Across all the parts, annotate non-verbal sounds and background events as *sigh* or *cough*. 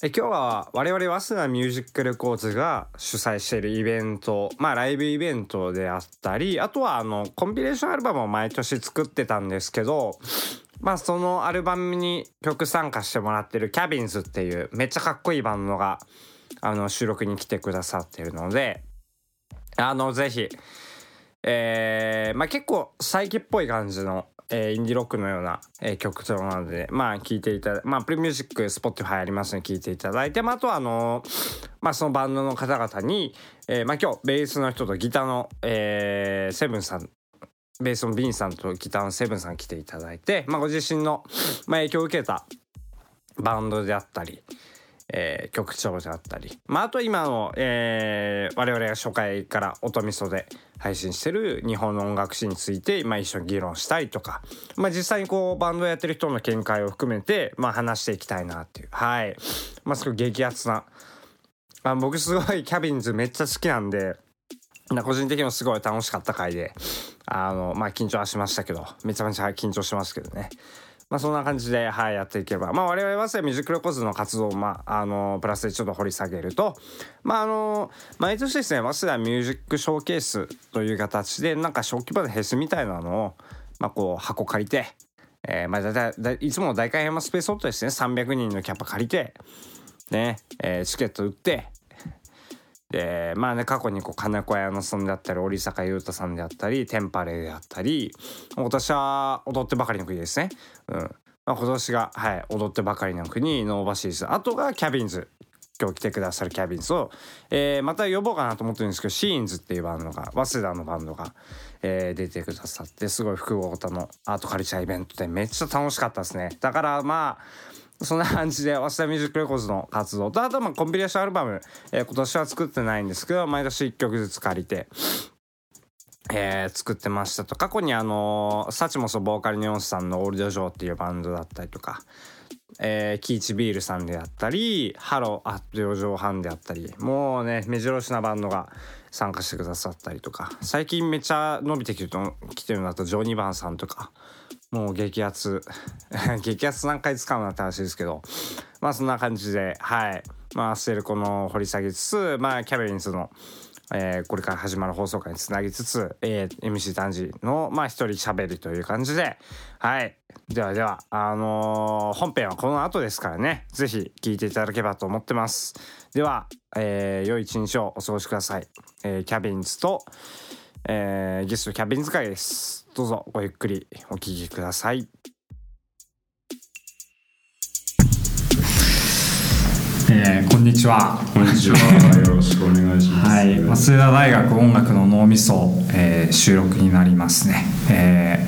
え今日は我々早稲田ミュージックレコーズが主催しているイベントまあライブイベントであったりあとはあのコンピレーションアルバムを毎年作ってたんですけどまあそのアルバムに曲参加してもらってるキャビンズっていうめっちゃかっこいいバンドがあの収録に来てくださってるのであのぜひえー、まあ結構最近っぽい感じのえー、インディロックのような、えー、曲調なので、まあ、聴いていただまあ、 Apple Music、Spotify ありますので、聴いていただいて、まあ、あとは、あのー、まあ、そのバンドの方々に、えー、まあ、今日、ベースの人とギターの、えー、セブンさん、ベースのビンさんとギターのセブンさん来ていただいて、まあ、ご自身の、まあ、影響を受けたバンドであったり、えー、曲調であったり、まあ、あと今の、えー、我々が初回から音みそで配信してる日本の音楽史について、まあ、一緒に議論したりとか、まあ、実際にこうバンドやってる人の見解を含めて、まあ、話していきたいなっていう。はい。まあすごい激アツな。あ僕すごいキャビンズめっちゃ好きなんで個人的にもすごい楽しかった回で。あのまあ緊張はしましたけど。めちゃめちゃ緊張しますけどね。まあそんな感じで、はい、やっていけば。まあ我々はミュージックレコーズの活動を、まあ、あの、プラスでちょっと掘り下げると、まああの、毎年ですね、早稲田ミュージックショーケースという形で、なんか小規模なフェスみたいなのを、まあこう、箱借りて、えー、まあだいたい、いつもの代官山 SPACE ODD ですね、300人のキャパ借りて、ね、えー、チケット売って、でまあね過去にこうカネコアヤノさんであったり折坂悠太さんであったり Tempalay であったり今年は踊ってばかりの国ですね。うん。まあ、今年が、はい、踊ってばかりの国 No Buses あとがキャビンズ。今日来てくださるキャビンズを、えー、また呼ぼうかなと思ってるんですけどシーンズっていうバンドが早稲田のバンドが、えー、出てくださってすごい複合型のアートカルチャーイベントでめっちゃ楽しかったですね。だからまあそんな感じで、早稲田ミュージックレコーズの活動と、あとまあコンピレーションアルバム、えー、今年は作ってないんですけど、毎年1曲ずつ借りて、えー、作ってましたと。過去にあのー、 Suchmos ボーカル YONCE さんの OLD JOE っていうバンドだったりとか、えー、キイチビールさんであったり、 Halo at 四畳半であったり、もうね、目白押しなバンドが参加してくださったりとか、最近めっちゃ伸びてきてる、のだとジョニーバンさんとか、もう激アツ *laughs* 激アツ何回使うなって話ですけどまあそんな感じではいまあステルコの掘り下げつつまあキャベリンズのえー、これから始まる放送回につなぎつつ、えー、MC 丹治の、まあ、一人喋りという感じで、はい。ではでは、あのー、本編はこの後ですからね、ぜひ聞いていただければと思ってます。では、えー、良い一日をお過ごしください。えー、キャビンズと、えー、ゲストキャビンズ会です。どうぞごゆっくりお聞きください。えー、こんにちは。こんにちは。よろしくお願いします。はい、早稲田大学音楽の脳みそ、えー、収録になりますね。え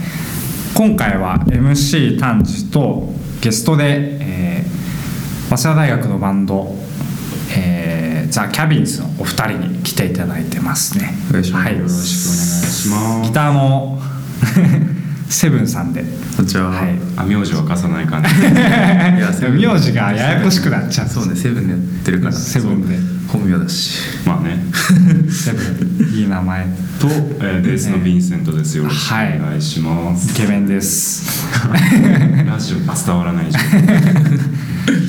ー、今回は MC 丹治とゲストで、えー、早稲田大学のバンド、えー、ザ・キャビンズのお二人に来ていただいてますね。はい、よろしくお願いします。ギターのセブンさんで。こんにちは、はい、あ名字は貸さないかね *laughs* いや名字がややこしくなっちゃう。そうねセブンでやってるから。セブンで。本名だし。まあね。*laughs* セブンいい名前。と、えー、ベースのヴィンセントです、よろしくお願いします、イケメンです。*laughs* ラジオ伝わらないじゃん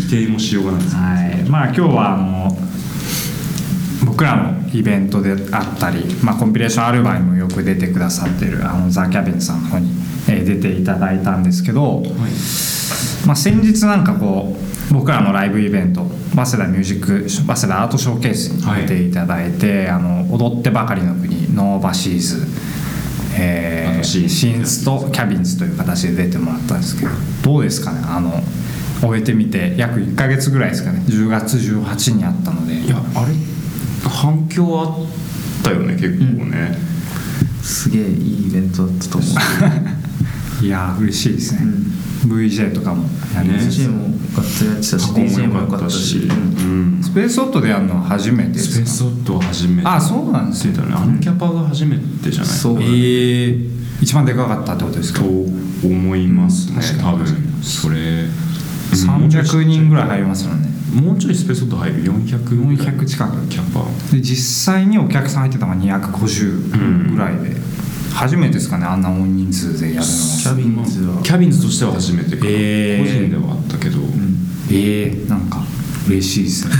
否定もしようがないです、はい。まあ今日はあの僕らのイベントであったり、まあ、コンピレーションアルバムもよく出てくださってるあのザ・キャビンさんの方に、えー、出ていただいたんですけど、はい、まあ、先日なんかこう僕らのライブイベント早稲田ミュージック早稲田アートショーケースに出ていただいて、はい、あの踊ってばかりの国ノーバシーズえー、シンスとキャビンズという形で出てもらったんですけどどうですかねあの終えてみて約1か月ぐらいですかね。10月18にあったので。いやあれ反響あったよね結構ね、うん、すげえいいイベントだったと思う。*laughs* いや嬉しいですね、うん、VJ とかもやります VJ もやってたし DJ もよかったし、うん、スペースオットでやるのは初めてスペースオットは初めて。あそうなんですよ、ね、アンキャパが初めてじゃない？そうええー、一番でかかったってことですか？と思いますね多分。それ。300人ぐらい入りますよねもうちょいスペースオット入る？400400 400近く。キャパで実際にお客さん入ってたのが250ぐらいで、うん、初めてですかねあんな大人数でやるのキャビンズは。キャビンズとしては初めてか、えー、個人ではあったけど、うん、ええー、なんか嬉しいですね。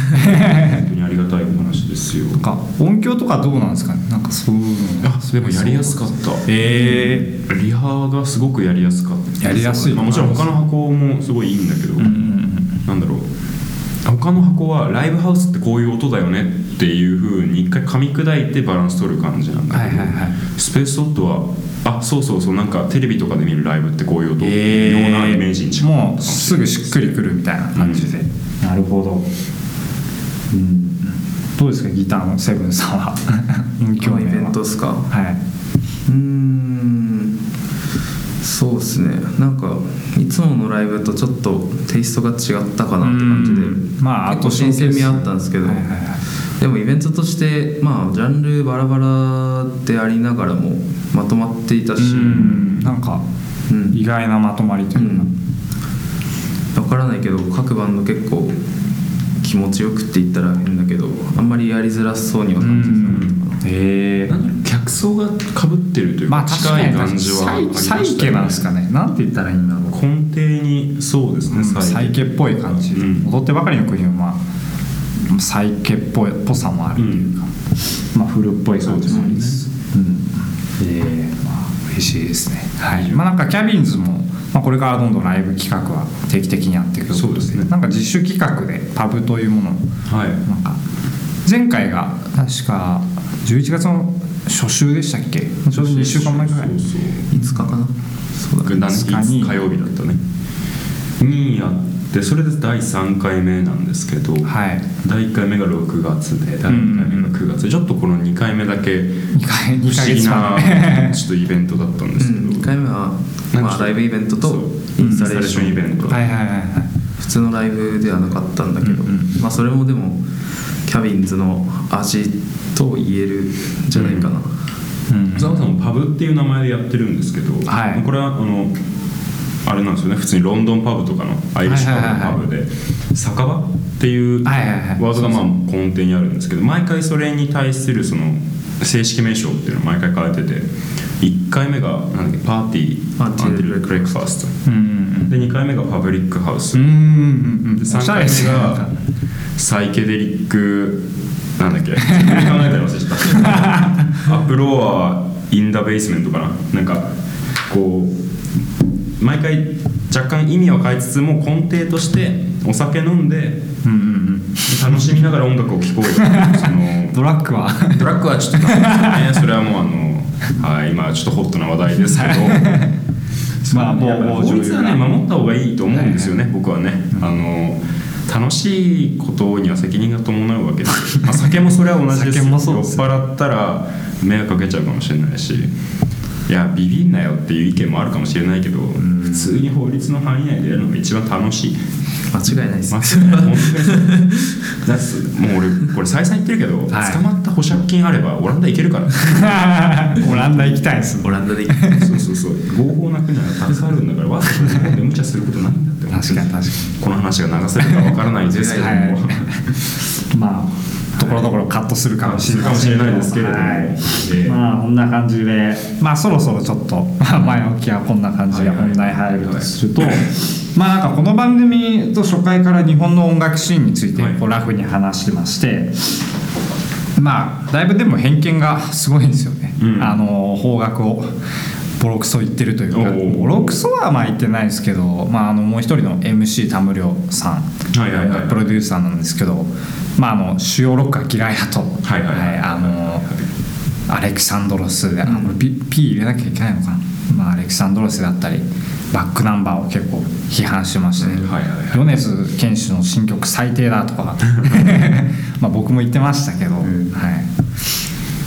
本当にありがたいお話ですよ。か音響とかどうなんですかね？なんかそういうの。あそういえばやりやすかった。えリハがすごくやりやすかった。やりやすい。まあ、もちろん他の箱もすごいいいんだけど、えうんうん。なんだろう他の箱はライブハウスってこういう音だよねっていうふうに一回噛み砕いてバランス取る感じなんだけど、はいはいはい。スペースドットはあそうそうそうなんかテレビとかで見るライブってこういう音、えようなイメージに近いもうすぐしっくりくるみたいな感じで、なるほど。うん。どうですかギターのセブンさんは？*laughs* 音響イベントはですか？はい。うーんそうですね。なんかいつものライブとちょっとテイストが違ったかなって感じで。うんまあ結構新鮮味あったんですけど、はいはいはい。でもイベントとしてまあジャンルバラバラでありながらもまとまっていたし、うん。なんかうん。意外なまとまりというか、分からないけど各バンド結構気持ちよくって言ったら変だけどあんまりやりづらそうには感じてなかったかなへえ層がかぶってるというか、まあ近いに感じはありましたサイサイケなんですかね。なんて言ったらいいんだろう。根底にそうですね、サイケ。っぽい感じ。で、うん。踊ってばかりの国はまあサイケっぽいっぽさもあるというか、まあフルっぽい感じもありつつうん。ええまあ嬉しいですね。はい。まあなんかキャビンズも、まあ、これからどんどんライブ企画は定期的にやっていくそうですね。なんか自主企画でパブというものをはい。なんか前回が確か11月の初週でしたっけ？ちょうど2週間前ぐらい。そうそう5日かな？そうだね。何5日に。火曜日だったね。にやってそれで第3回目なんですけど、はい。第1回目が6月で第2回目が9月でちょっとこの2回目だけ2回不2ヶ思議月な間 *laughs* ちょっとイベントだったんですけど、1回目は、まあ、ライブイベントとインスタレーションイベント、はいはいはいはい。普通のライブではなかったんだけど、うんうん。まあそれもでもキャビンズの味と言えるんじゃないかな、うん。ザワさんもパブっていう名前でやってるんですけど、はい。これはあのあれなんですよね。普通にロンドンパブとかのアイリッシュパブのパブで酒場っていうワードがまあ根底にあるんですけど毎回それに対するその正式名称っていうのを毎回変えてて1回目がなんだっけ Party Party Until Breakfast。うんうんで2回目が Public House。うんうんうんうん。でおし3回目が Psychedelic なんだっけ？*laughs* Uproar *laughs* in the Basement かな？なんかこう毎回若干意味を変えつつも根底としてお酒飲んでうんうんうん。楽しみながら音楽を聴こうよ。その *laughs* ドラッグは？ドラッグはちょっとダメですねそれはもうあのはい今ちょっとホットな話題ですけど。まあもう法律はね守った方がいいと思うんですよね、僕はね、あの楽しいことには責任が伴うわけです。よ、*laughs* まあ、酒もそれは同じですです酔っ払ったら迷惑かけちゃうかもしれないし。いやビビんなよっていう意見もあるかもしれないけど、普通に法律の範囲内でやるのが一番楽しい間違いないです、*laughs* もう俺これ再三言ってるけど、はい。捕まった保釈金あればオランダ行けるから。*laughs* オランダ行きたいです。オランダでそうそうそう。合法な国はたくさんあるんだからわざわざ日本で無茶することないんだって確かに確かこの話が流せるかわからないですけども、はい。まあところどころカットするかもしれないですけれども。はい。ええまあこんな感じで。まあそろそろちょっとまあ *laughs* 前置きはこんな感じで本題入るとすると。まあなんかこの番組と初回から日本の音楽シーンについてはい。こうラフに話してまして。まあだいぶでも偏見がすごいんですよね、うん。あの方角をボロクソ言ってるというかボロクソはまあ言ってないですけど、まあ、あのもう一人の MC 田無良さん。はいはいはいプロデューサーなんですけど、まあ、あの主要ロックが嫌いだと、はいはいはい。あのアレクサンドロスで、あこれ P, P 入れなきゃいけないのかな、まあ、アレクサンドロスだったりバックナンバーを結構批判してまして、はいはいはい。米津玄師の新曲最低だとか *laughs* まあ僕も言ってましたけど、はい、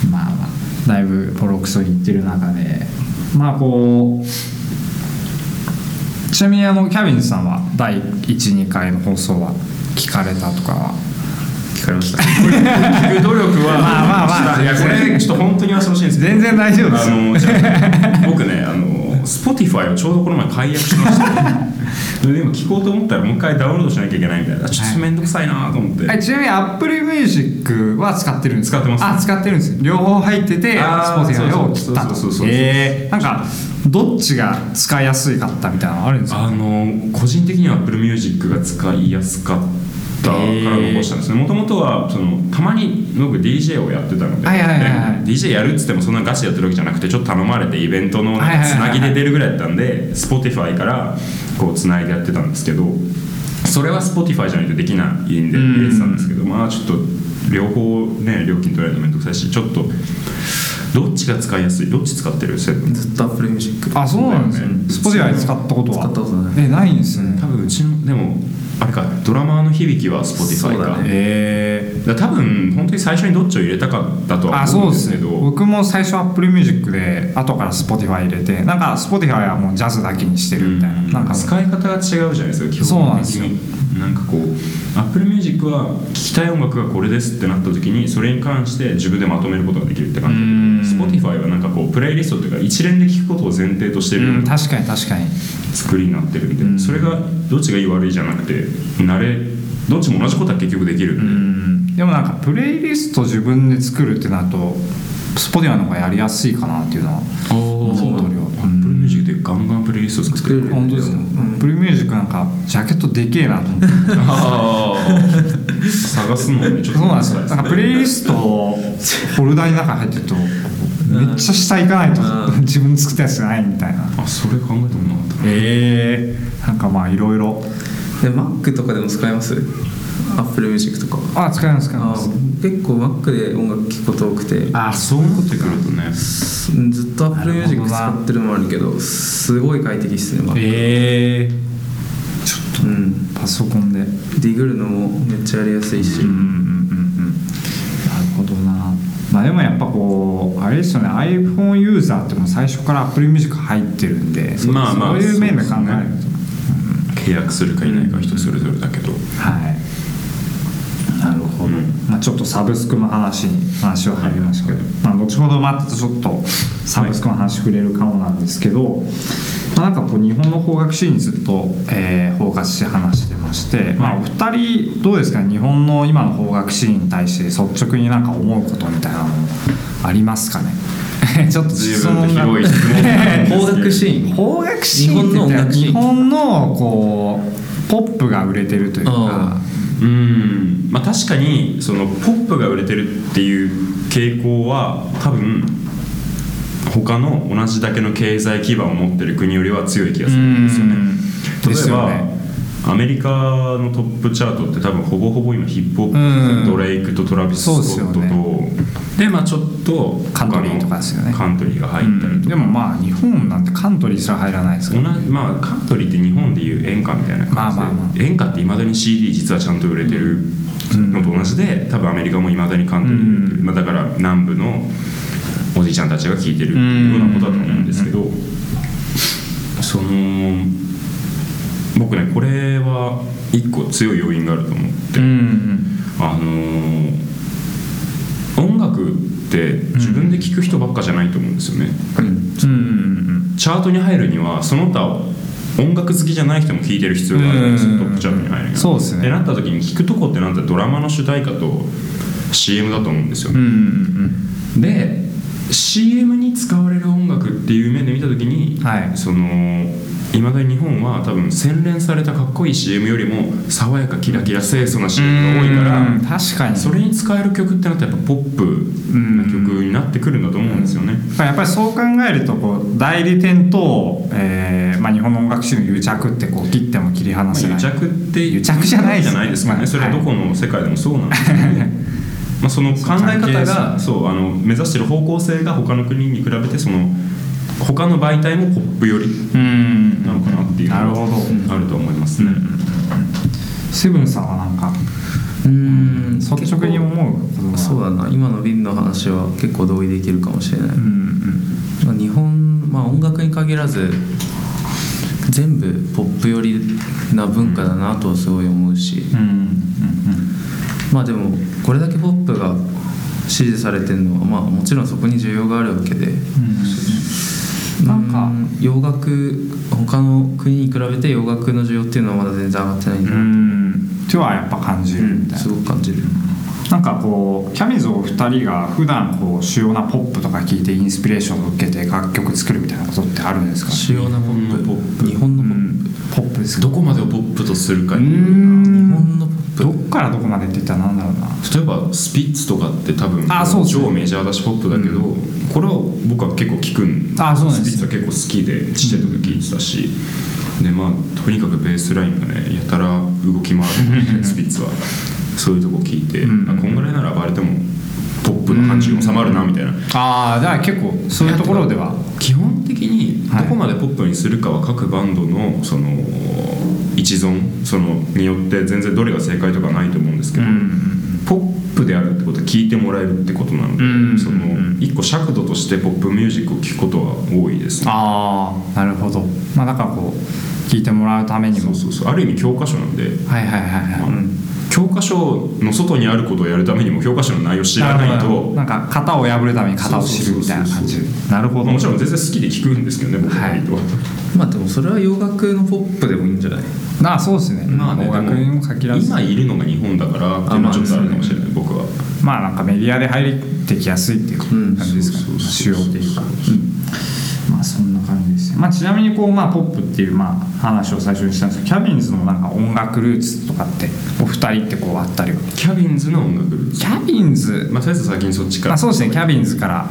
まあまあだいぶボロクソ言ってる中でまあこうちなみにあのキャビンズさんは第12回の放送は聞かれたとかは聞かれました？聞く努力はまあまあまあ。い。やこれちょっと本当に言わせてほしいんですけど全然大丈夫ですあよの *laughs* 僕ねあの Spotify をちょうどこの前解約しましたそれで今聞こうと思ったらもう一回ダウンロードしなきゃいけないみたいな。ちょっと面倒くさいなと思って、はい、ちなみに Apple Music は使ってるんですか？使ってます。あ使ってるんです両方入ってて Spotify を切ったと。そうそうそうそうえー。なんかどっちが使いやすいかったみたいなのあるんですか？あの個人的には Apple Music が使いやすかったったから残したんですね。もともとはそのたまに僕 DJ をやってたので、はいはいはいはい。で DJ やるっつってもそんなガチでやってるわけじゃなくてちょっと頼まれてイベントのつなぎで出るぐらいだったんで Spotify からこうつないでやってたんですけどそれは Spotify じゃないとできないんで入れてたんですけどまあちょっと両方ね料金取られるのめんどくさいしちょっとどっちが使いやすい？どっち使ってる？セブン？ずっと Apple Music あそうなんですね。そうだよね Spotify 使ったことは？使ったことない。えないんですね。多分うちのでもあれかドラマーの響きは Spotify か。そうだね。へだから多分本当に最初にどっちを入れたかだとはあそううんですすけど。僕も最初 Apple Music で後から Spotify 入れてなんか Spotify はもうジャズだけにしてるみたいな、なんか。使い方が違うじゃないですか基そうなん本的ですよ。になんかこう Apple Music は聴きたい音楽がこれですってなった時にそれに関して自分でまとめることができるって感じ。うん。Spotify はなんかこうプレイリストっていうか一連で聴くことを前提としてるうん確かに確かに。作りになってるんで、うん。それがどっちがいい悪いじゃなくて慣れどっちも同じことは結局できるんで、でもなんかプレイリスト自分で作るってなると Spotify の方がやりやすいかなっていうのは思ってるよ Apple Music でガンガンプレイリスト作ってる。本当ですね、Apple Music なんかジャケットでけえなと思って。ああ探すのねちょっとそうなんですよ。なんかプレイリストフォルダに中に入ってるとめっちゃ下行かないとうん。自分で作ったやつじゃないみたいな。あそれ考えたことなかったええなんかまあいろいろ。で Mac とかでも使います？Apple Music とか。あ使います使いあます。結構 Mac で音楽聴くこと多くて。あそうなってくるとね。ずっと Apple なるほ Music どな。使ってるのもあるけどすごい快適っすね Mac ええちょっうん。とパソコンで。うんディグるのもめっちゃやりやすいし、うんうんうんなるほどな。まあでもやっぱこうあれですよね。iPhone ユーザーってもう最初から Apple Music 入ってるんでそうまあまあそういう面で考えると、契約するか否かは人それぞれだけど、はいほど、うん。まあ、ちょっとサブスクの話に話は入りましたけど、まあ、後ほどまたちょっとサブスクの話触れるかもなんですけど、まあ、なんかこう日本の邦楽シーンにずっと、えー、フォーカスして話してまして、まあ、お二人どうですか？ね日本の今の邦楽シーンに対して率直になんか思うことみたいなのありますかね？*laughs* ちょっと随分と広い質問邦楽シーン？邦楽シーンって日本の音楽シーン。日本のこうポップが売れてるというかうんまあ確かにそのポップが売れてるっていう傾向は多分他の同じだけの経済基盤を持ってる国よりは強い気がするんですよね。うん。例えば、ですよねアメリカのトップチャートって多分ほぼほぼ今ヒップホうん。ップドレイクとトラビス・スコットとそうでまあちょっとカントリーとかですよね。他のカントリーが入ったりとか、でもまあ日本なんてカントリーすら入らないですか同らじまあカントリーって日本でいう演歌みたいな感じで、まあまあまあ。演歌っていまだに CD 実はちゃんと売れてるのと同じで多分アメリカもいまだにカントリー売れてる、まあ、だから南部のおじいちゃんたちが聴いてるようなことだと思うんですけど。その僕ねこれは一個強い要因があると思って、うんあのー音楽って自分で聴く人ばっかじゃないと思うんですよね、うん。うんチャートに入るにはその他音楽好きじゃない人も聴いてる必要があるんですうんよトップチャートに入るには。そうですね。ってなった時に聴くとこってなんてドラマの主題歌と CM だと思うんですよ。うんうんうん。で CM に使われる音楽っていう面で見た時に、はい。そのいまだに日本は多分洗練されたかっこいい CM よりも爽やかキラキラ清楚な CM が多いからうん確かに。それに使える曲ってなったらやっぱポップな曲になってくるんだと思うんですよね。やっぱりそう考えるとこう代理店と、えーまあ、日本の音楽シーンの癒着ってこう切っても切り離まあ、せない、癒着って癒着じゃないじゃないですかね、まあそれはどこの世界でもそうなんですけど、まあその考え方がそうあの目指してる方向性が他の国に比べてその他の媒体もポップ寄りうん。なのかなっていうのなるほど。あると思いますね。セブンさんはなんかうん。率直に思うそうだな。今の瓶の話は結構同意できるかもしれない、うんまあ日本、まあ、音楽に限らず全部ポップ寄りな文化だなとはすごい思うし、うんうんうん。まあでもこれだけポップが支持されてるのはまあもちろんそこに需要があるわけで。うんなんか。うん洋楽他の国に比べて洋楽の需要っていうのはまだ全然上がってないん。だうな、んとはやっぱ感じるみたいな。すごく感じる。なんかこうキャミズお二人が普段こう主要なポップとか聞いてインスピレーションを受けて楽曲作るみたいなことってあるんですか？主要なポップ。日本のポップ。日本のポップ、ですかどこまでをポップとするか？日ん本のポッどっからどこまでって言ったらなんだろうな。例えばスピッツとかって多分あそうね。超メジャーだしポップだけど、これは僕は結構聞くんあそうなんですスピッツは結構好きでちっちゃい時聞いてたし、でまあとにかくベースラインがねやたら動き回る *laughs* スピッツは。そういうとこ聞いて、うん。あこんぐらいならバレてもポップの範疇に収まるなみたいな、ああだから結構そういうところでは。基本的どこまでポップにするかは各バンドのその一存そのによって全然どれが正解とかないと思うんですけど、ポップであるってことは聞いてもらえるってことなので、うん。その一個尺度としてポップミュージックを聴くことは多いですね。ああなるほど。まあだからこう聞いてもらうためにも。そうそうそう。ある意味教科書なんで、はいはいはいはい、まあ教科書の外にあることをやるためにも教科書の内容を知らないと。なんか型を破るために型を知るみたいな感じ。なるほど。もちろん全然好きで聞くんですけどね僕は。割と、まあでもそれは洋楽のポップでもいいんじゃない？ああそうですね。まあね音楽にも限らず。今いるのが日本だからっていうのはちょっとあるかもしれない僕は。まあなんかメディアで入ってきやすいっていう感じですか主要っていうか、まあそんな感じですね、まあ、ちなみにこう、まあ、ポップっていうまあ話を最初にしたんですけどキャビンズのなんか音楽ルーツとかってお二人ってこうあったりは？キャビンズの音楽ルーツ？キャビンズ？まあとりあえず先にそっちから。あそうですねキャビンズから。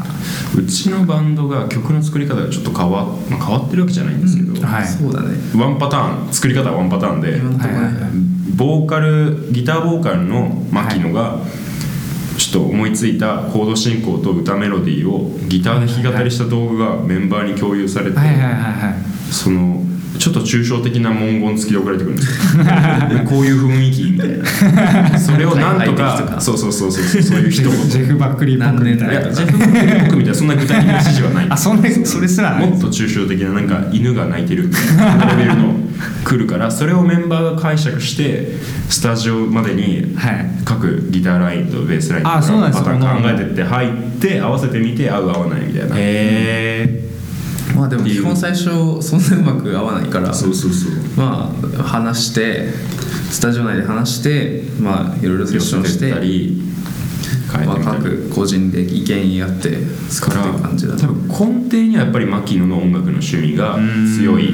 うちのバンドが曲の作り方がちょっと変わ,、まあ、変わってるわけじゃないんですけど、はい。そうだね。ワンパターン作り方はワンパターンで。ボーカルギターボーカルの牧野がちょっと思いついたコード進行と歌メロディーをギターで弾き語りした動画がメンバーに共有されて、そのちょっと抽象的な文言付きで送られてくるんですよ。*laughs* こういう雰囲気みたいな。それをなんとかそうそうそうそうそういう一言。ジェフ・バックリーっぽくみたいな。いやジェフ・バックリー僕みたいなそんな具体的な指示はない。*laughs* あそんなそれすらもっと抽象的ななんか犬が鳴いてるみたいなレベルの来るからそれをメンバーが解釈してスタジオまでにはい。各ギターラインとベースラインとかパターンよ考えてって入って合わせてみて合う合わないみたいな。へえまあでも基本最初そんなうまく合わないからそうそうそう。まあ話してスタジオ内で話してまあいろいろセッションしてたりまあ各個人で意見言い合って作っていく感じだ多分根底にはやっぱり牧野の音楽の趣味が強い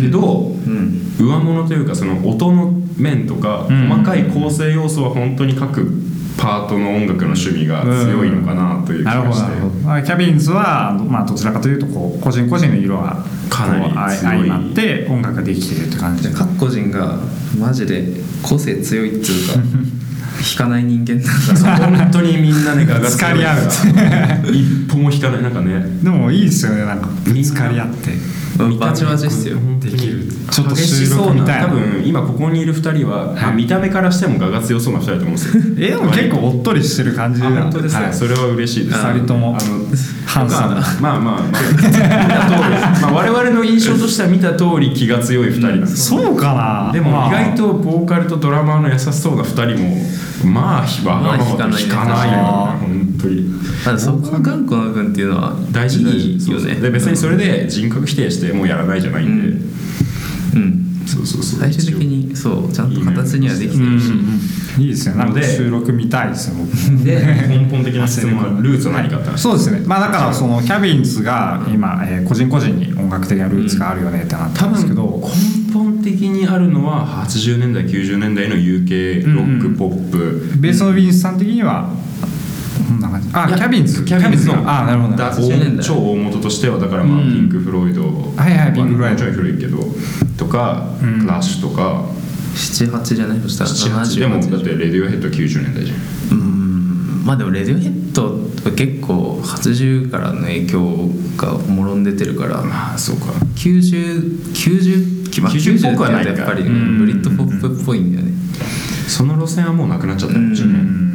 けどうん。上物というかその音の面とかうん。細かい構成要素は本当に各パートの音楽の趣味が強いのかなという気がして。なるほどまあキャビンズは、まあ、どちらかというとこう個人個人の色がかなり相強い相まって音楽ができてるって感じ。で各個人がマジで個性強いっていうか *laughs* 弾かない人間なんだ本当にみんなねガがつか *laughs* り合う。一歩も引かない。なんかね。でもいいですよねなんかぶつかり合ってうん。バチバチっすよ。できるちょっと激し収そうな。多分今ここにいる2人は、まあ見た目からしても我が強そうな2人だと思うんですよ。*laughs* えでも結構おっとりしてる感じあ本当ですね、はい。それは嬉しいです。二人とも。あのハンサム。まあまあまあ *laughs* 見た通り、まあ、我々の印象としては見た通り気が強い2人なんですそうかな。でもまあ。意外とボーカルとドラマーの優しそうな2人もまあわがままと弾かないよねまあ本当にまあそこの頑固な部分っていうのは大事よね。で別にそれで人格否定してもうやらないじゃないんで、うん。そうそうそう。最終的にそうちゃんと形にはできてるし。いいですよなんで収録見たいですよ僕も。で根本的な質問はルーツは何かって話そうですね。まあだからそのキャビンズが今、えー個人個人に音楽的なルーツがあるよねってなった多んですけど、分根本的にあるのは80年代90年代の UK ロックポップ、ベースのビンスさん的にはこんな感じあキャビンズキャビンズのあなるほどだ80年代超大元としてはだからまあ、うん。ピンク・フロイド。はいはいピンク。フロイドちょい古いけどとか、うん。クラッシュとか。78じゃないそしたら78でもだ78ってレディオヘッド90年代じゃん。うん。まあでもレディオヘッドは結構80からの影響がもろん出てるから。まあそうか。9090まあ90っぽくはないか。90ってやっぱりうんブリッドポップっぽいんだよね。その路線はもうなくなっちゃったんでしょうね、うん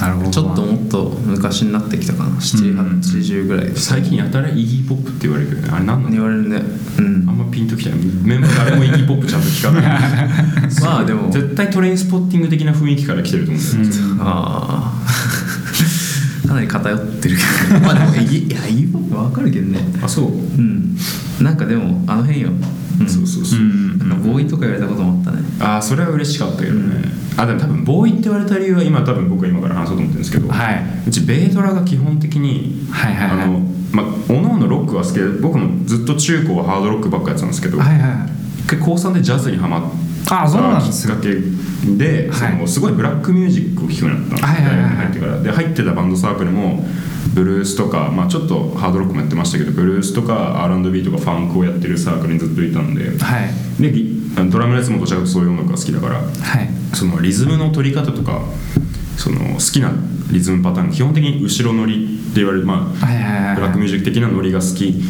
なるほど。ちょっともっと昔になってきたかな。780ぐらい。最近やたらイギーポップって言われるけどね。あれ何なの？言われるね。うん。あんまピンときてない。メンバー誰もイギーポップちゃんと聞かない。*laughs* まあでも。絶対トレインスポッティング的な雰囲気から来てると思うんだよ。ね、ああ。*laughs* かなり偏ってるけど。*laughs* まあでもいいいやいいもん分かるけどね。あそう、うん。なんかでもあの辺よ、うん、そうそうそう、なん。かボーイとか言われたこともあったね。ああそれは嬉しかったけどね、あでも多分ボーイって言われた理由は今多分僕は今から話そうと思ってるんですけど、はい。うちベイドラが基本的に、はいはいはい。あのまあおのおのロックは好きで僕もずっと中高はハードロックばっかやってたんですけど、はいはい一回高3でジャズにハマっあそうなんですよきっかけで、はい。そのすごいブラックミュージックを聴くようになったんですはいはいはい入ってから。で入ってたバンドサークルもブルースとか、まあ、ちょっとハードロックもやってましたけどブルースとか R&B とかファンクをやってるサークルにずっといたんで。はい。でドラムのやつもどちらかとそういう音楽が好きだからはい。そのリズムの取り方とかその好きなリズムパターン基本的に後ろ乗りって言われる、まあ、ブラックミュージック的なノリが好き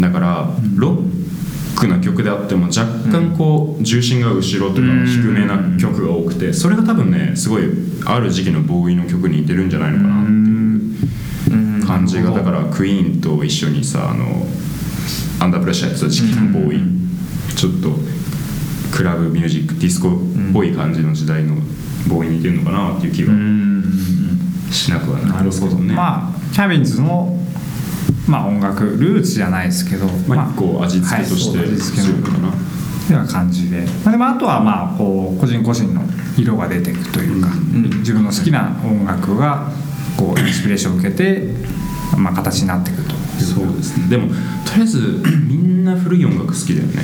だからロックな曲であっても若干こう重心が後ろとかうん。低めな曲が多くてそれが多分ねすごいある時期のボーイの曲に似てるんじゃないのかな感じがだからクイーンと一緒にさあのアンダープレッシャーやってた時期のボーイ。ちょっとクラブミュージックディスコっぽい感じの時代のボーイに似てるのかなっていう気がしなくはないですけどね。まあキャビンズのまあ音楽ルーツじゃないですけどまあ、一個味付けとして強いかな。ような感じで、まあ、でもあとはまあこう個人個人の色が出ていくというか、自分の好きな音楽がこうインスピレーションを受けて、まあ、形になっていくという。そうですね。でもとりあえず *clears throat* みんな古い音楽好きだよね。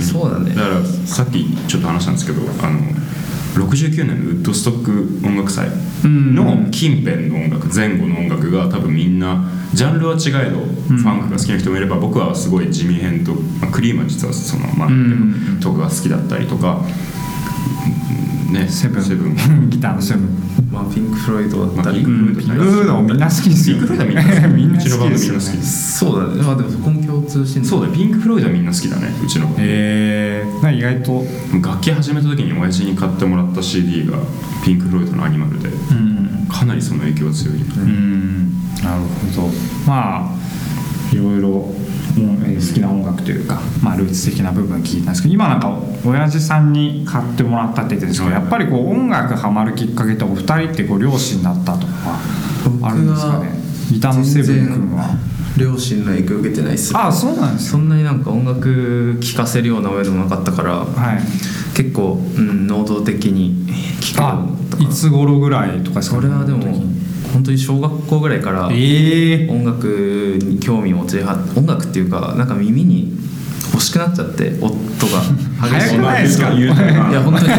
そうだね。だからさっきちょっと話したんですけどあの69年のウッドストック音楽祭の近辺の音楽前後の音楽が多分みんなジャンルは違えど、ファンクが好きな人もいれば僕はすごい地味編と、まあ、クリームは実はそのまあ、んとかが好きだったりとか、うんね。セブンセブンギターのセブンまあピンク・フロイドだったり、まあピンクフロイドもみんな好きですよピンク・フロイドはみんな好き *laughs* みんなうみんな好きです。そうだね。まあでもそこも共通してんだそうだよ。ピンク・フロイドはみんな好きだね。うちのバンドえー、意外と。楽器始めた時に親父に買ってもらった CD がピンク・フロイドのアニマルで。うん。かなりその影響が強い、うん。なるほど。まあいろいろ好きな音楽というか、まあ、ルーツ的な部分聞いたんですけど今なんか親父さんに買ってもらったって言ってるんですけど、はい。やっぱりこう音楽ハマるきっかけってお二人ってこう両親だったとかあるんですかね？ギターのセブン君は。両親の影響受けてないっすあそうなんですよそんなになんか音楽聴かせるような親でもなかったからはい。結構、うん、能動的に聴くよあうになったかいつ頃ぐらいとかですかそれはでも本当に小学校ぐらいからええ音楽に興味を持ちは音楽っていうかなんか耳に欲しくなっちゃって音が激しい。早くないですか？言うたらいや本当に。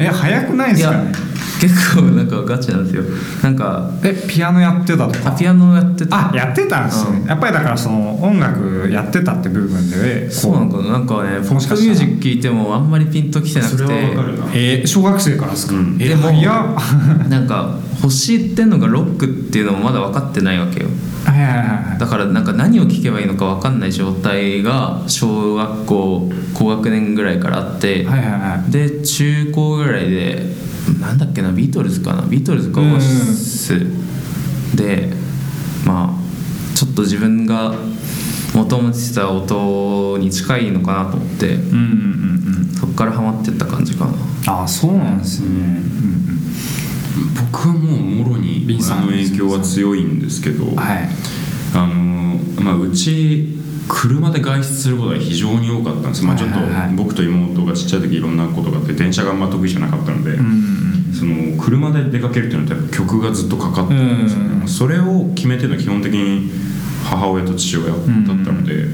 *laughs* え早くないですかね？結構なんかガチなんですよ。なんかえピアノやってたとか？あピアノやってた。あやってたんですね、うん。やっぱりだからその音楽やってたって部分でそうなのかななんかねポもしかしたら。ップミュージック聴いてもあんまりピンときてなくて。それはわかるな。えー小学生からですか、うん。えでもいや *laughs* なんか欲しいってんのがロックっていうのもまだ分かってないわけよ。はいはいはいはい。だからなんか何を聴けばいいのか分かんない状態が小学校高学年ぐらいからあって、はいはいはい。で中高ぐらいでなんだっけなビートルズかな。ビートルズかオアシスでまあちょっと自分が求めてた音に近いのかなと思ってうんうんうんうん。そっからハマってった感じかな。ああそうなんですね、僕はもうもろにビンさんあの影響は強いんですけど、はい。あのまあうち車で外出することが非常に多かったんです、まあ、ちょっと僕と妹がちっちゃい時いろんなことがあって電車があんま得意じゃなかったので、うんうんその車で出かけるっていうのはやっぱ曲がずっとかかってるんですよ。ね、うんそれを決めてるのは基本的に母親と父親だったので、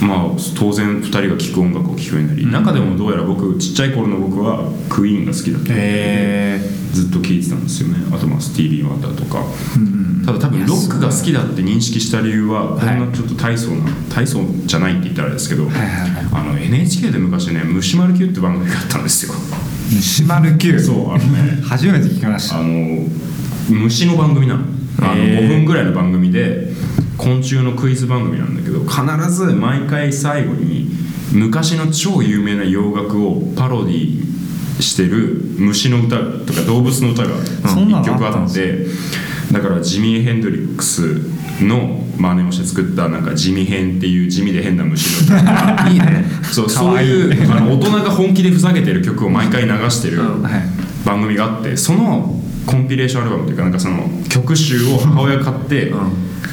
まあ当然2人が聴く音楽を聴くようになり、うん。中でもどうやら僕ちっちゃい頃の僕はクイーンが好きだったので、えずっと聴いてたんですよね。あとまあスティービー・ワンダーとか。ーうんうん。ただ多分ロックが好きだって認識した理由はこんはいなちょっと大層な大層じゃないって言ったらあれですけど、はいはいはい。あの NHK で昔ね「虫丸 Q」って番組があったんですよ。虫丸 Q そうあのね。*laughs* 初めて聞きました。あの虫の番組なの。あのへー。5分ぐらいの番組で昆虫のクイズ番組なんだけど必ず毎回最後に昔の超有名な洋楽をパロディしてる虫の歌とか動物の歌がそんなの1曲あってだからジミー・ヘンドリックスの真似をして作ったなんか地味編っていう地味で変な虫の歌。が *laughs* いいね。そうそういうあの大人が本気でふざけてる曲を毎回流してる番組があってそのコンピレーションアルバムというかなんかその曲集を母親が買って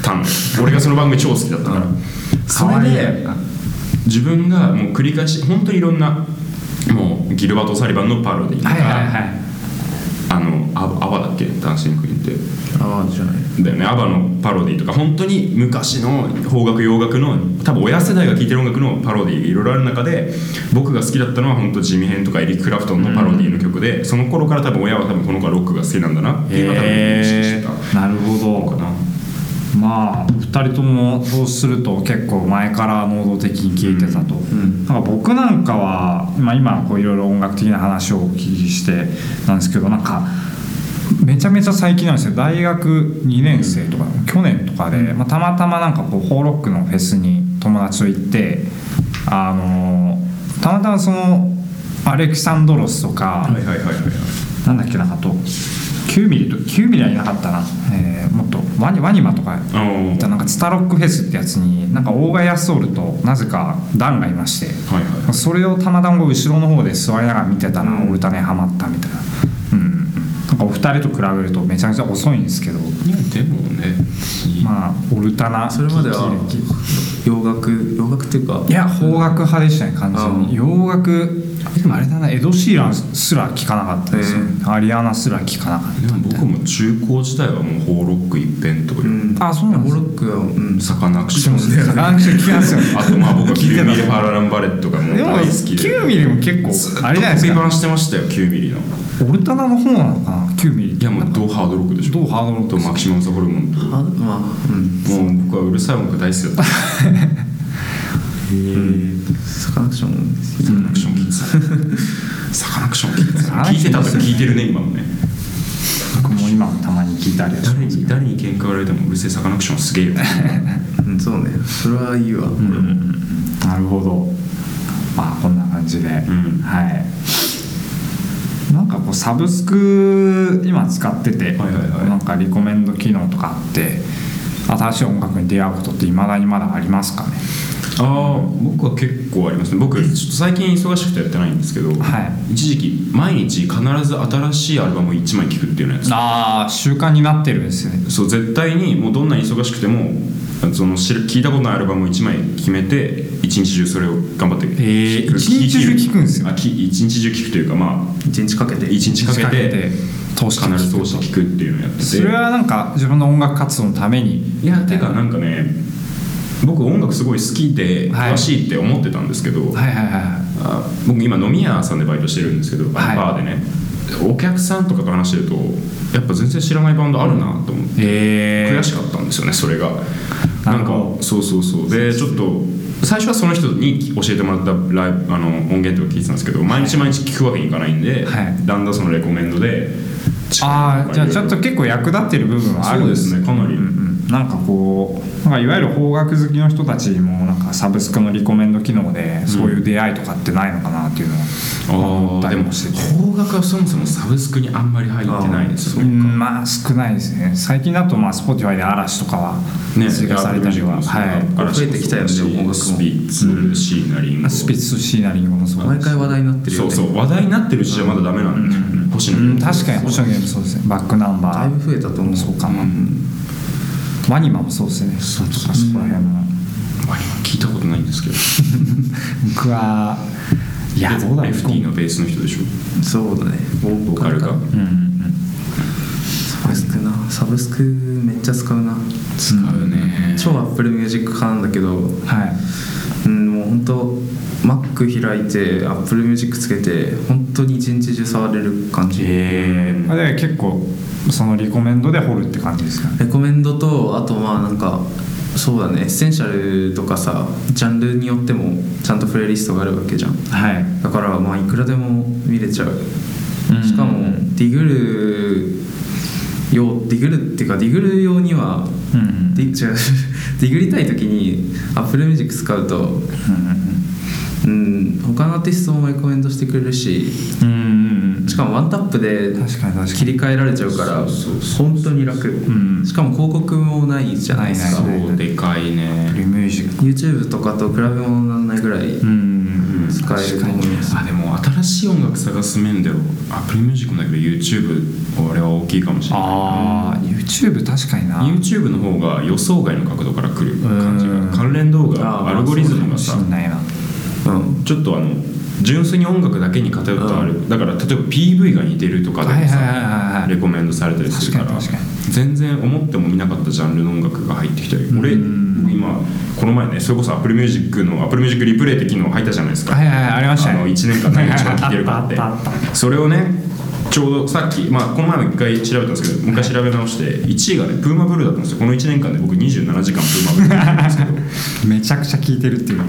たの俺がその番組超好きだったから。それで自分がもう繰り返し本当にいろんなもうギルバート・サリバンのパロディとか、はいはいはい。あのアアバアバだっけ？ダンシングクイーンって。ああじゃない。だよね。アバのパロディとか本当に昔の邦楽洋楽の多分親世代が聴いてる音楽のパロディいろいろある中で僕が好きだったのは本当ジミヘンとかエリック・クラプトンのパロディの曲で、その頃から多分親は多分この子はロックが好きなんだなっていうのは多分認識してた。なるほど。のかなまあ2人ともそうすると結構前から能動的に聴いてたと、ん。なんか僕なんかは、まあ、今こういろいろ音楽的な話をお聞きしてなんですけどなんかめちゃめちゃ最近なんですよ。大学2年生とか去年とかで、まあ、たまたまなんかこうホーロックのフェスに友達と行ってあのたまたまそのアレキサンドロスとか、はいはいはいはいはい。なんだっけなあと9ミリと9ミリはいなかったな、えーもっとワニワニマとか。あーなんかツタロックフェスってやつになんか大賀康オルとなぜかダンがいまして、はいはい。それをたまたま後ろの方で座りながら見てたらオルタネハマったみたいな。うんなんかお二人と比べるとめちゃめちゃ遅いんですけど。いやでもねまあオルタナそれまでは洋楽洋楽っていうか。いや邦楽派でしたね完全に。洋楽でもあれだなエド・シーランすら聞かなかったですよ、アリアナすら聞かなかった。でも僕も中高時代はもうホーロック一辺倒よ、うんあそうなんホロックはうんサカナクションでサカナクション聞きます。よねあとまあ僕は聞いてた9ミリパラランバレットがもう大好きで。9ミリも結構あれじゃないしてましたよ9ミリの。オルタナの方なのかな9ミリ。いやもうドハードロックでしょ。ドハードロック。とマキシマムザホルモンと。あまあうん。もう僕はうるさい音楽大好きだった *laughs* サカナクション。サカナクション。聞いてたサカナクション。聞いてた聞いてたと聞いてるね今もね。僕も今もたまに聞いたりはし誰ますに誰に喧嘩売られてもうるせえサカナクションすげえよ。うん。そうね。それはいいわ。なるほど。まあこんな感じで、ん。はい。なんかこうサブスク今使ってて、はいはいはい。なんかリコメンド機能とかあって新しい音楽に出会うことっていまだにまだありますかね？ああ僕は結構ありますね。僕ちょっと最近忙しくてやってないんですけど、はい。一時期毎日必ず新しいアルバムを1枚聴くっていうのやつああ習慣になってるんですよね。そう絶対にもうどんなに忙しくてもその知る聞いたことないアルバムを1枚決めて一日中それを頑張ってー聴く。一日中聞くんですよ。あき一日中聴くというかまあ一日かけて。一日かけて通して必ず通して聴くっていうのをやってて。それはなんか自分の音楽活動のために。いやてかなんかね僕音楽すごい好きではい。詳しいって思ってたんですけど、はいはいはいあ僕今飲み屋さんでバイトしてるんですけど、はい。バーでね。お客さんとかと話してるとやっぱ全然知らないバンドあるなと思って、え悔しかったんですよねそれが。なんかそうそうそう。でちょっと最初はその人に教えてもらったライブあの音源とか聞いてたんですけど毎日毎日聞くわけにいかないんで、はい。だんだんそのレコメンドでああじゃあちょっとい結構役立ってる部分はあるんですね。かなりなんかこうなんかいわゆる邦楽好きの人たちにもなんかサブスクのリコメンド機能でそういう出会いとかってないのかなっていうのは思ったああでもりもしてて。邦楽はそもそもサブスクにあんまり入ってないですようねんまあ少ないですね。最近だとまあ Spotify で嵐とかはね追加されたりは、は増えてきたよねでも音楽も。スピッツ、シーナリンゴ。いスピッツシーナリングもそう毎回話題になってるよね。そうそう話題になってるうちじゃまだダメなんだよね。星野うん確かに星野源もそうですね。バックナンバー。だいぶ増えたと思う。そうかな、ワニマもそうですね。そうとかそこら辺も。まあ今聞いたことないんですけど。僕はいやどうだろう。FT のベースの人でしょ？そうだね。ボボーカルが。うんうん。サブスクなサブスクめっちゃ使うな。使うね。超 Apple Music 派なんだけど。はい。うんもう本当 Mac 開いて Apple Music つけて本当に一日中触れる感じ。ええ結構そのリコメンドで掘るって感じですかね。レコメンドとあとまあなんかそうだね。エッセンシャルとかさジャンルによってもちゃんとプレイリストがあるわけじゃん。はい。だからまあいくらでも見れちゃう。うん。しかもディグル用ディグルっていうかディグル用にはうん。うんディ違う *laughs* ディグりたい時に Apple Music 使うとうん。他のアーティストもレコメンドしてくれるしうんうんうんうんしかもワンタップで確かに確かに。切り替えられちゃうから本当に楽、ん。しかも広告もないじゃないですか。そうでかいね。リミュージック。YouTube とかと比べ物にならないぐらいうん使えると思います、あでも新しい音楽探す面では Apple Music もだけど YouTube 俺は大きいかもしれない。ああ YouTube 確かにな。YouTube の方が予想外の角度から来る感じうんが関連動あー画アルゴリズムがさちょっとあの純粋に音楽だけに偏ったある、だから例えば PV が似てるとかでもさ、レコメンドされたりするから全然思っても見なかったジャンルの音楽が入ってきたり俺今この前ねそれこそ Apple Music の Apple Music リプレイって機能入ったじゃないですか、はいはいはいありましたね。あの1年間何一番聴いてるかって。*laughs* あった。それをねちょうどさっき、まあ、この前も一回調べたんですけどもう一回調べ直して1位がねプーマブルーだったんですよ。この1年間で僕27時間プーマブルーだったんですけど。めちゃくちゃ聴いてるっていう。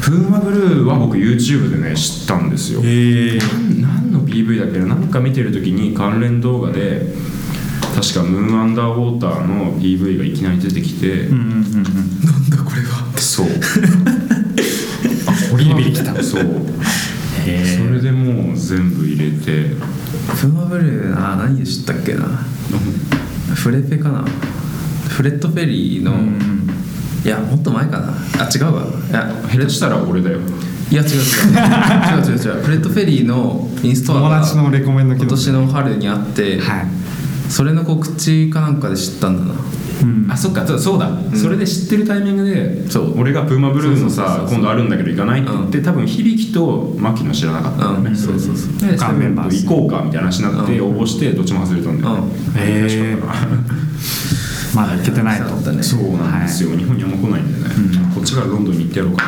プーマブルーは僕 YouTube でね知ったんですよ。へえ。何の PV だっけな？なんか見てる時に関連動画で確かムーンアンダーウォーターの PV がいきなり出てきて、うんうんうんうん。なんだこれは。そう。*laughs* ビリビリきた。そうそれでもう全部入れて。フーマブルーな何で知ったっけな？フレペかな？フレッド・フェリーの、いやもっと前かな。あ違うわ。いや下手したら俺だよ。いや違う違う。*laughs* 違う違う違う。フレッド・フェリーのインストア友が達のレコメンド機能今年の春にあって、はいそれの告知かなんかで知ったんだな。うん。あそっかそうそうだ、それで知ってるタイミングで。そう。俺がプーマブルーのそうそうそうそう。さ今度あるんだけど行かないって言って、多分響と牧野知らなかったんだよね、うん。そうそうそう。で他メンバー行こうかみたいな話になって、応募してどっちも外れたんだよね、うん。へー。悔しかまだ行けてないと。そうだね。そうなんですよ、日本にあんま来ないんでね、こっちからロンドンに行ってやろうか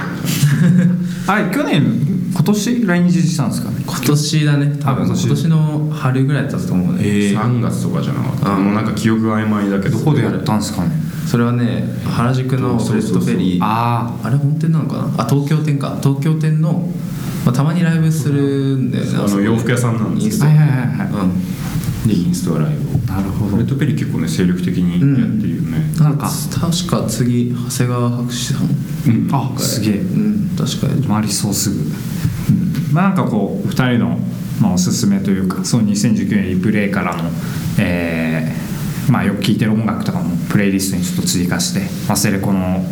なあれ *laughs* 去年今年？来日したんですかね？今年だね多分。今年。年の春ぐらいだったと思うね、え。3月とかじゃなかった、うんもうなんか記憶が曖昧だけど。どこでやったんですかね？それはね原宿のフレッドフェリー。ああれ本店なのかな？あ東京店か。東京店の、まあ、たまにライブするんだよねあの洋服屋さんなんですけど。はいはいはいはい。うん。でインストアライブを。なるほフレッドペリー結構ね精力的にやってるよね、なんか。確か次長谷川博士さん。うん。あすげえ。うん。確かに。回りそうすぐ、うんまあなんかこう2人の、まあ、おすすめというかその2019年リプレイからのえーまあよく聴いてる音楽とかもプレイリストにちょっと追加してワセレコの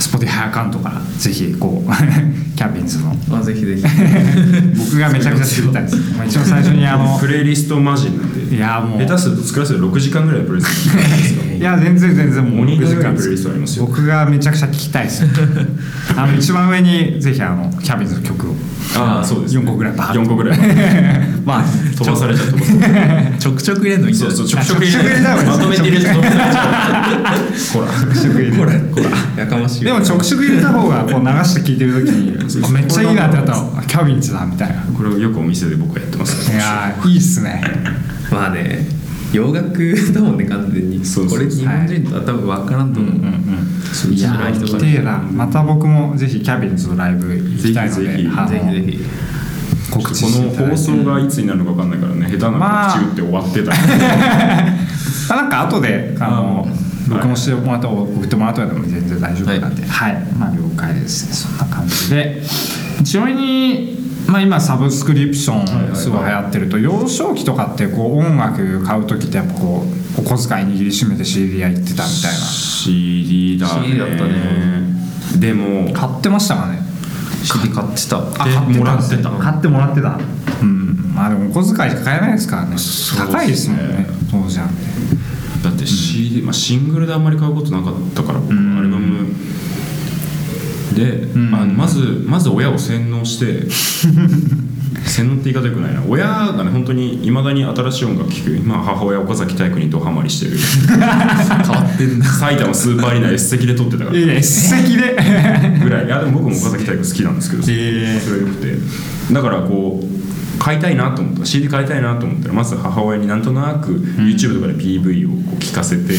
Spotify アカウントからぜひこう *laughs* キャビンズの。あぜひぜひ。*laughs* 僕がめちゃくちゃ知りたいです、まあ、一番最初にあのプレイリストマジなんで。いやもう。下手すると作らせる6時間ぐらいプレイリストですか *laughs* いや全然全然もう鬼のように6時間僕がめちゃくちゃ聞きたいです。よ *laughs* あの一番上にぜひあのキャビンズの曲を。ああそうです、ね、4個ぐらいバーッと。4個ぐらい。*laughs* まあ飛ばされちゃう飛ばされちちょくちょく入れるのいいそうそうちょくちょくちょくちょく入れた方がいい。まとめて入れると飛ばされちゃうほらほらほら。やかましいでも直接入れた方がこう流して聴いてる時にあ *laughs* めっちゃいいなってなったらあキャビンズだみたいな。これをよくお店で僕はやってます。いやーいいっすね。まあね洋楽だもんね完全に。そうそうそう。これ日本人とは多分分からんと思う、いやー行きてえな。また僕もぜひキャビンズのライブ行きたいのでぜひぜひ。ぜひぜひ。告知この放送がいつになるのか分かんないからね。下手なまあ告知打って終わってたら、ま *laughs* あ。なんか後であの録音してもらった送ってもらったらでも全然大丈夫なんで。はい、まあ了解ですね。そんな感じで。ちなみにまあ今サブスクリプションすごい流行ってると幼少期とかってこう音楽買う時ってやっぱこうお小遣い握りしめて CD 屋行ってたみたい CD だね。CD だったね。でもな買ってましたかね？CD 買ってた。あ買ってもらってた買ってもらってた。うん。まあでもお小遣いしか買えないですからね。高いですもんね。当時なんてだって CD、まあ、シングルであんまり買うことなかったから僕うん。アルバムで、ん。あまずまず親を洗脳して *laughs* 洗脳って言い方よくないな。親がね本当にいまだに新しい音楽聴く。今母親岡崎体育にドハマりしてる。*laughs* 変わってんだ埼玉スーパーアリーナ S 席で撮ってたから。いやいや一石で。ぐらい。いやでも僕も岡崎体育好きなんですけど、へー。それはよくて。だからこう買いたいなと思った。CD 買いたいなと思ったらまず母親になんとなく YouTube とかで PV をこう聞かせて、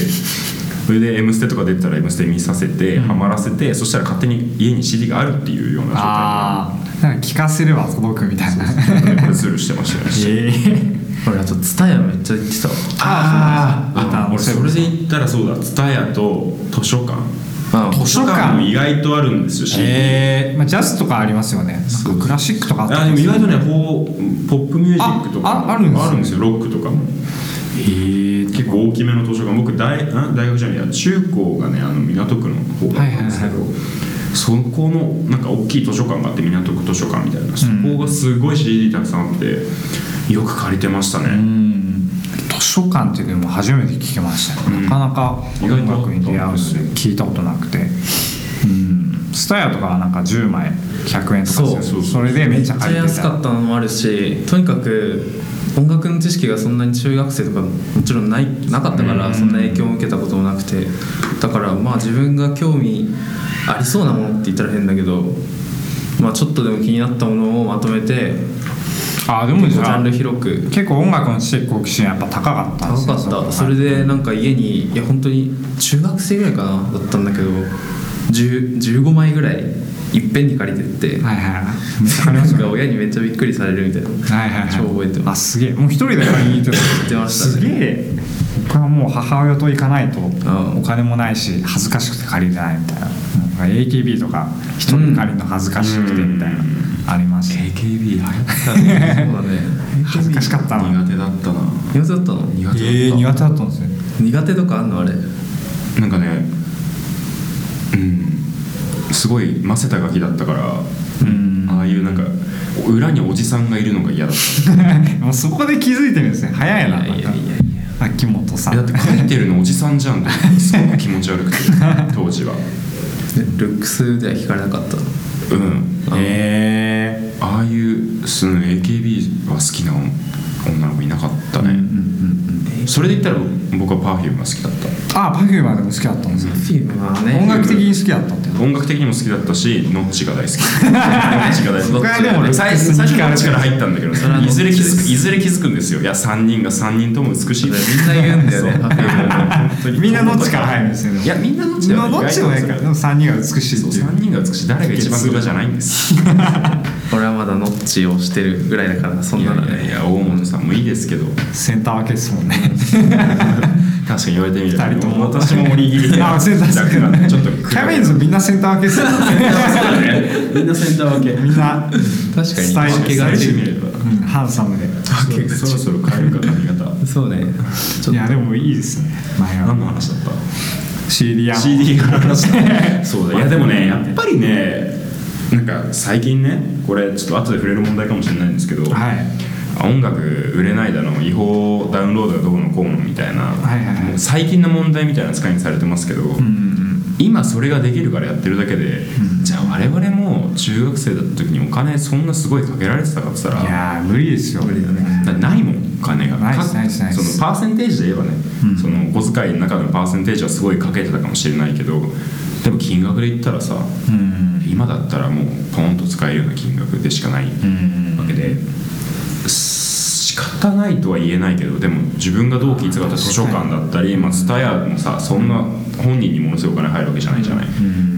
それで「M ステ」とか出てたら「M ステ」見させて、ハマらせてそしたら勝手に家に CD があるっていうような状態ああなんか聞かせれば届くみたいな。でこれズルしてましたね *laughs* ええ俺あとツタヤめっちゃ行ってた。わあああ俺それで言ったらそうだ。TSUTAYA と図書館。あ図書館も意外とあるんですよええまあ、ジャズとかありますよね。クラシックとかあったあでも意外とねポップミュージックとかあああるんですね。あるんですよ。ロックとかもえ結構大きめの図書館。僕大あ大学じゃないや中高がねあの港区の方だったんですけど、はいそこのなんか大きい図書館があって港区図書館みたいなそこがすごい CD たくさんあってよく借りてましたね、うん。図書館っていうのも初めて聞きましたね、うん。なかなか意外と音楽に出会うので聞いたことなくて。うん。スタヤとかはなんか10枚100円とかそれでめっちゃめっちゃ借りて安かったのもあるしとにかく音楽の知識がそんなに中学生とかもちろんないなかったからそんな影響を受けたこともなくて。だからまあ自分が興味ありそうなものって言ったら変だけどまあちょっとでも気になったものをまとめてあでもじゃあ結構ジャンル広く。結構音楽の知識好奇心やっぱ高かった高かった。それでなんか家にいや本当に中学生ぐらいかなだったんだけど。10 15枚ぐらいいっぺんに借りてってはいはいはい。めっちゃ借りましか親にめっちゃびっくりされるみたいな。はいはいはい。超覚えてます。あすげえ。もう一人で借りに行ってた言ってましたね。すげえ。僕はもう母親と行かないとん。お金もないし恥ずかしくて借りれないみたいな。なんか AKB とか一人で借りるの恥ずかしくてみたいなありました AKB 流行っそうだね。*laughs* 恥ずかしかったな。苦手だったな苦手だったの苦手だった、えー、苦手だったんですね苦手とかあんの？あれ。なんかねうんすごいませたガキだったからうん。ああいうなんか裏におじさんがいるのが嫌だった。*laughs* もうそこで気づいてるんですね。早いないやいやいやいや。秋元さん。えだって書いてるのおじさんじゃん。ってすごく気持ち悪くて *laughs* 当時は。えルックスでは聞かれなかったの？うん。へえ。ああいうその AKB は好きな女の子いなかったね、それで言ったら僕は Perfume が好きだった。あパフューマーでも好きだったんですね。フィルムはね。音楽的に好きだったって音楽的にも好きだったしノッチが大好き。ノッチが大好き。*laughs* 僕はでも最最初ノッチから入ったんだけどいずれ気づくいずれ気づくんですよ。いや3人が3人とも美しい。みんな言うんだよねみんなどっちから入るんですよね。いやみんなノッチだよどっちもないからでも3人が美しいっていう。3人が美しい。誰が一番上じゃないんです。俺はまだノッチをしてるぐらいだからそんなのね。いやいや大本さんもいいですけど。センター分けですもんね。*laughs* 確かに言われてみれば。二人とも私もおにぎりであセンター分けだから。ちょっとキャビンズみんなセンター分けですよ *laughs* みんなセンター分け。みんな。確かに。スタイル分けがちハンサムで。そろそろ変えるか髪型そうね。いやでもいいですね。前何のは話だった？CD や CD から話した。*laughs* そうだいやでもねやっぱりねなんか最近ねこれちょっと後で触れる問題かもしれないんですけど、はい。音楽売れないだの違法ダウンロードがどうのこうのみたいな、はいはいはい。最近の問題みたいな扱いにされてますけど、うん今それができるからやってるだけで、じゃあ我々も中学生だった時にお金そんなすごいかけられてたかって言ったらいやー無理ですよ。無理だね。なないもんお金が。そのパーセンテージで言えばね、うん。その小遣いの中のパーセンテージはすごいかけてたかもしれないけどでも金額で言ったらさうん。今だったらもうポンと使えるような金額でしかないうん。わけで、仕方ないとは言えないけどでも自分が同期に使った図書館だったりまあもさそんな本人にものすごいお金入るわけじゃないじゃない、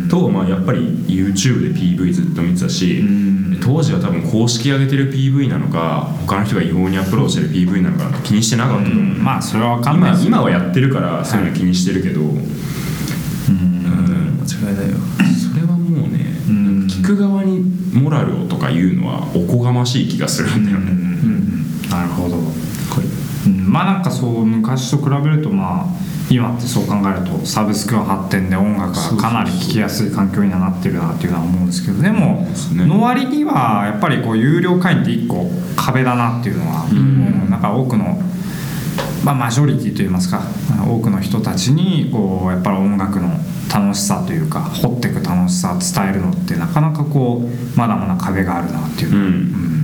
と、まあ、やっぱり YouTube で PV ずっと見てたし、当時は多分公式上げてる PV なのか他の人が違法にアップロードしてる PV なのか気にしてなかったと思う、まあそれは分かんない。今です今はやってるからそういうの気にしてるけど、うん。間違いないよ。それはもうね、ん。聞く側にモラルをとか言うのはおこがましい気がするんだよね、まあなんかそう昔と比べるとまあ今ってそう考えるとサブスクの発展で音楽がかなり聴きやすい環境にはなってるなっていうのは思うんですけどでもの割にはやっぱりこう有料会員って一個壁だなっていうのは、うん。なんか多くの、まあ、マジョリティといいますか多くの人たちにこうやっぱり音楽の楽しさというか掘っていく楽しさを伝えるのってなかなかこうまだまだ壁があるなっていううん。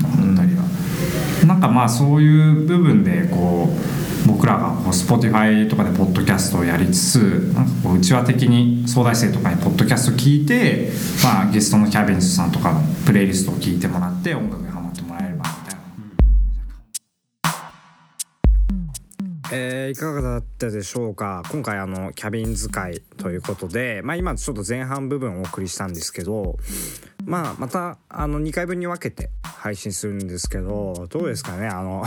なんかまあそういう部分でこう僕らがこう Spotify とかでポッドキャストをやりつつなんかこううちわ的に総大生とかにポッドキャスト聞いて、まあ、ゲストのキャビンズさんとかのプレイリストを聞いてもらって音楽えーいかがだったでしょうか？今回あのキャビン使いということで、まあ、今ちょっと前半部分をお送りしたんですけど、まあ、またあの2回分に分けて配信するんですけどどうですかね？あの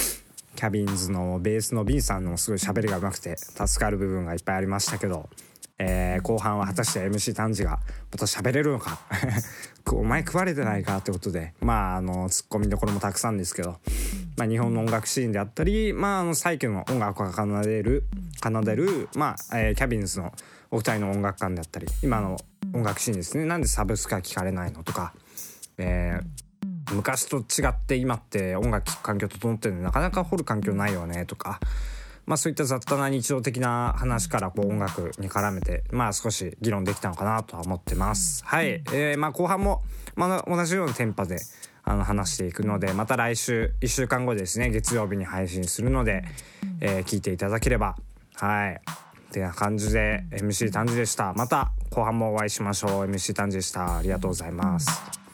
*laughs* キャビンズのベースのビンさんのすごい喋りがうまくて助かる部分がいっぱいありましたけど、えー後半は果たして MC 丹治がまた喋れるのか？*laughs* お前食われてないか？ってことでまああのツッコミどころもたくさんですけど、まあ、日本の音楽シーンであったり、まあ、あの最近の音楽を奏でる奏でる、まあえーキャビンズのお二人の音楽館であったり今の音楽シーンですねなんでサブスクが聞かれないのとか、えー昔と違って今って音楽聴く環境整ってるのになかなか掘る環境ないよねとかまあそういった雑多な日常的な話からこう音楽に絡めて、まあ少し議論できたのかなとは思ってます。はい。えー、まあ後半も、まあ同じようなテンパで、あの話していくので、また来週、1週間後ですね、月曜日に配信するので、えー聞いていただければ、はい。てな感じで MC 丹治でした。また後半もお会いしましょう。MC 丹治でした。ありがとうございます。